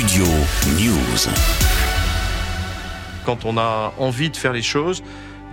Studio News. Quand on a envie de faire les choses,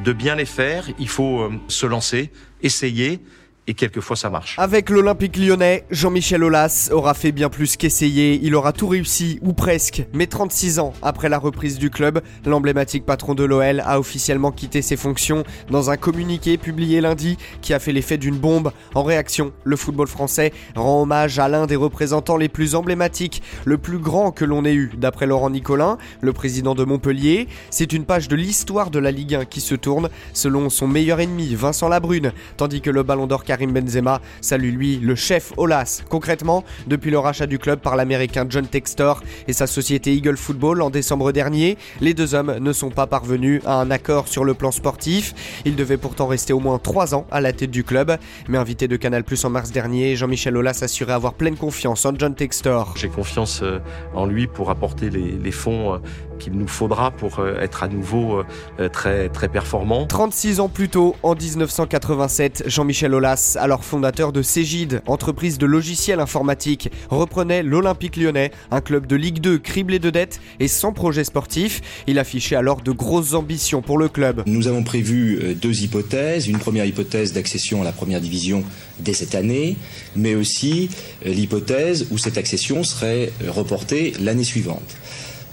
de bien les faire, il faut euh, se lancer, essayer et quelquefois ça marche. Avec l'Olympique lyonnais, Jean-Michel Aulas aura fait bien plus qu'essayer. Il aura tout réussi, ou presque. Mais 36 ans après la reprise du club, l'emblématique patron de l'OL a officiellement quitté ses fonctions dans un communiqué publié lundi qui a fait l'effet d'une bombe. En réaction, le football français rend hommage à l'un des représentants les plus emblématiques, le plus grand que l'on ait eu, d'après Laurent Nicolin, le président de Montpellier. C'est une page de l'histoire de la Ligue 1 qui se tourne, selon son meilleur ennemi, Vincent Labrune, tandis que le ballon d'or Karim Benzema salue lui le chef Olas. Concrètement, depuis le rachat du club par l'américain John Textor et sa société Eagle Football en décembre dernier, les deux hommes ne sont pas parvenus à un accord sur le plan sportif. Ils devaient pourtant rester au moins trois ans à la tête du club, mais invité de Canal Plus en mars dernier, Jean-Michel Olas assurait avoir pleine confiance en John Textor. J'ai confiance euh, en lui pour apporter les, fonds euh, qu'il nous faudra pour euh, être à nouveau très, très performant. 36 ans plus tôt, en 1987, Jean-Michel Aulas alors fondateur de Cégide, entreprise de logiciels informatiques, reprenait l'Olympique lyonnais, un club de Ligue 2 criblé de dettes et sans projet sportif. Il affichait alors de grosses ambitions pour le club. Nous avons prévu euh, deux hypothèses. Une première hypothèse d'accession à la première division dès cette année, mais aussi euh, l'hypothèse où cette accession serait euh, reportée l'année suivante.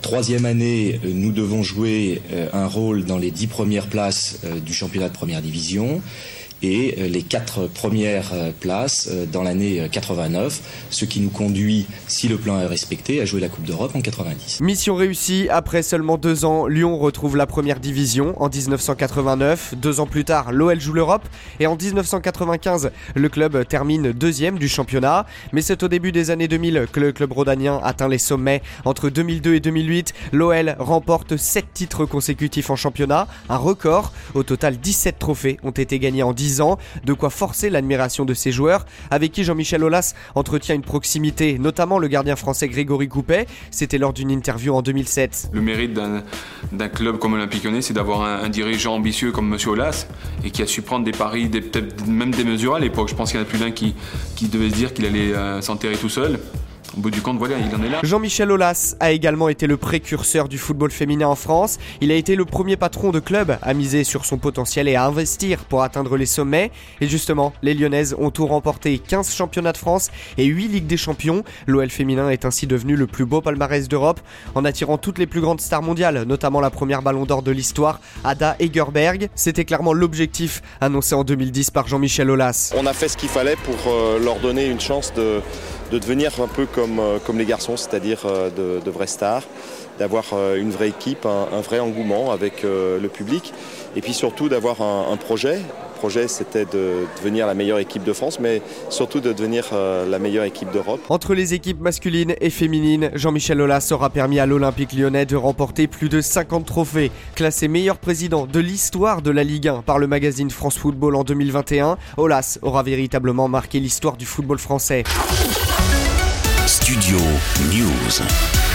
Troisième année, nous devons jouer un rôle dans les dix premières places du championnat de première division et euh, les quatre premières euh, places euh, dans l'année 89, ce qui nous conduit, si le plan est respecté, à jouer la Coupe d'Europe en 90. Mission réussie, après seulement deux ans, Lyon retrouve la première division en 1989. Deux ans plus tard, l'OL joue l'Europe et en 1995, le club termine deuxième du championnat. Mais c'est au début des années 2000 que le club rhodanien atteint les sommets. Entre 2002 et 2008, l'OL remporte 7 titres consécutifs en championnat, un record. Au total, 17 trophées ont été gagnés en 10 ans, de quoi forcer l'admiration de ses joueurs, avec qui Jean-Michel Aulas entretient une proximité, notamment le gardien français Grégory Coupet. C'était lors d'une interview en 2007. Le mérite d'un club comme Olympique Lyonnais, c'est d'avoir un, dirigeant ambitieux comme Monsieur Aulas et qui a su prendre des paris, même démesurés à l'époque. Je pense qu'il y en a plus d'un qui, qui devait se dire qu'il allait euh, s'enterrer tout seul au bout du compte, voilà, il en est là. Jean-Michel Aulas a également été le précurseur du football féminin en France. Il a été le premier patron de club à miser sur son potentiel et à investir pour atteindre les sommets. Et justement, les Lyonnaises ont tout remporté 15 championnats de France et 8 Ligues des Champions. L'OL féminin est ainsi devenu le plus beau palmarès d'Europe en attirant toutes les plus grandes stars mondiales, notamment la première ballon d'or de l'histoire, Ada Egerberg. C'était clairement l'objectif annoncé en 2010 par Jean-Michel Aulas. On a fait ce qu'il fallait pour euh, leur donner une chance de de devenir un peu comme, euh, comme les garçons, c'est-à-dire euh, de, vrais stars, d'avoir euh, une vraie équipe, un, vrai engouement avec le public, et puis surtout d'avoir un, projet. Le projet, c'était de devenir la meilleure équipe de France, mais surtout de devenir la meilleure équipe d'Europe. Entre les équipes masculines et féminines, Jean-Michel Aulas aura permis à l'Olympique lyonnais de remporter plus de 50 trophées. Classé meilleur président de l'histoire de la Ligue 1 par le magazine France Football en 2021, Aulas aura véritablement marqué l'histoire du football français. Studio News.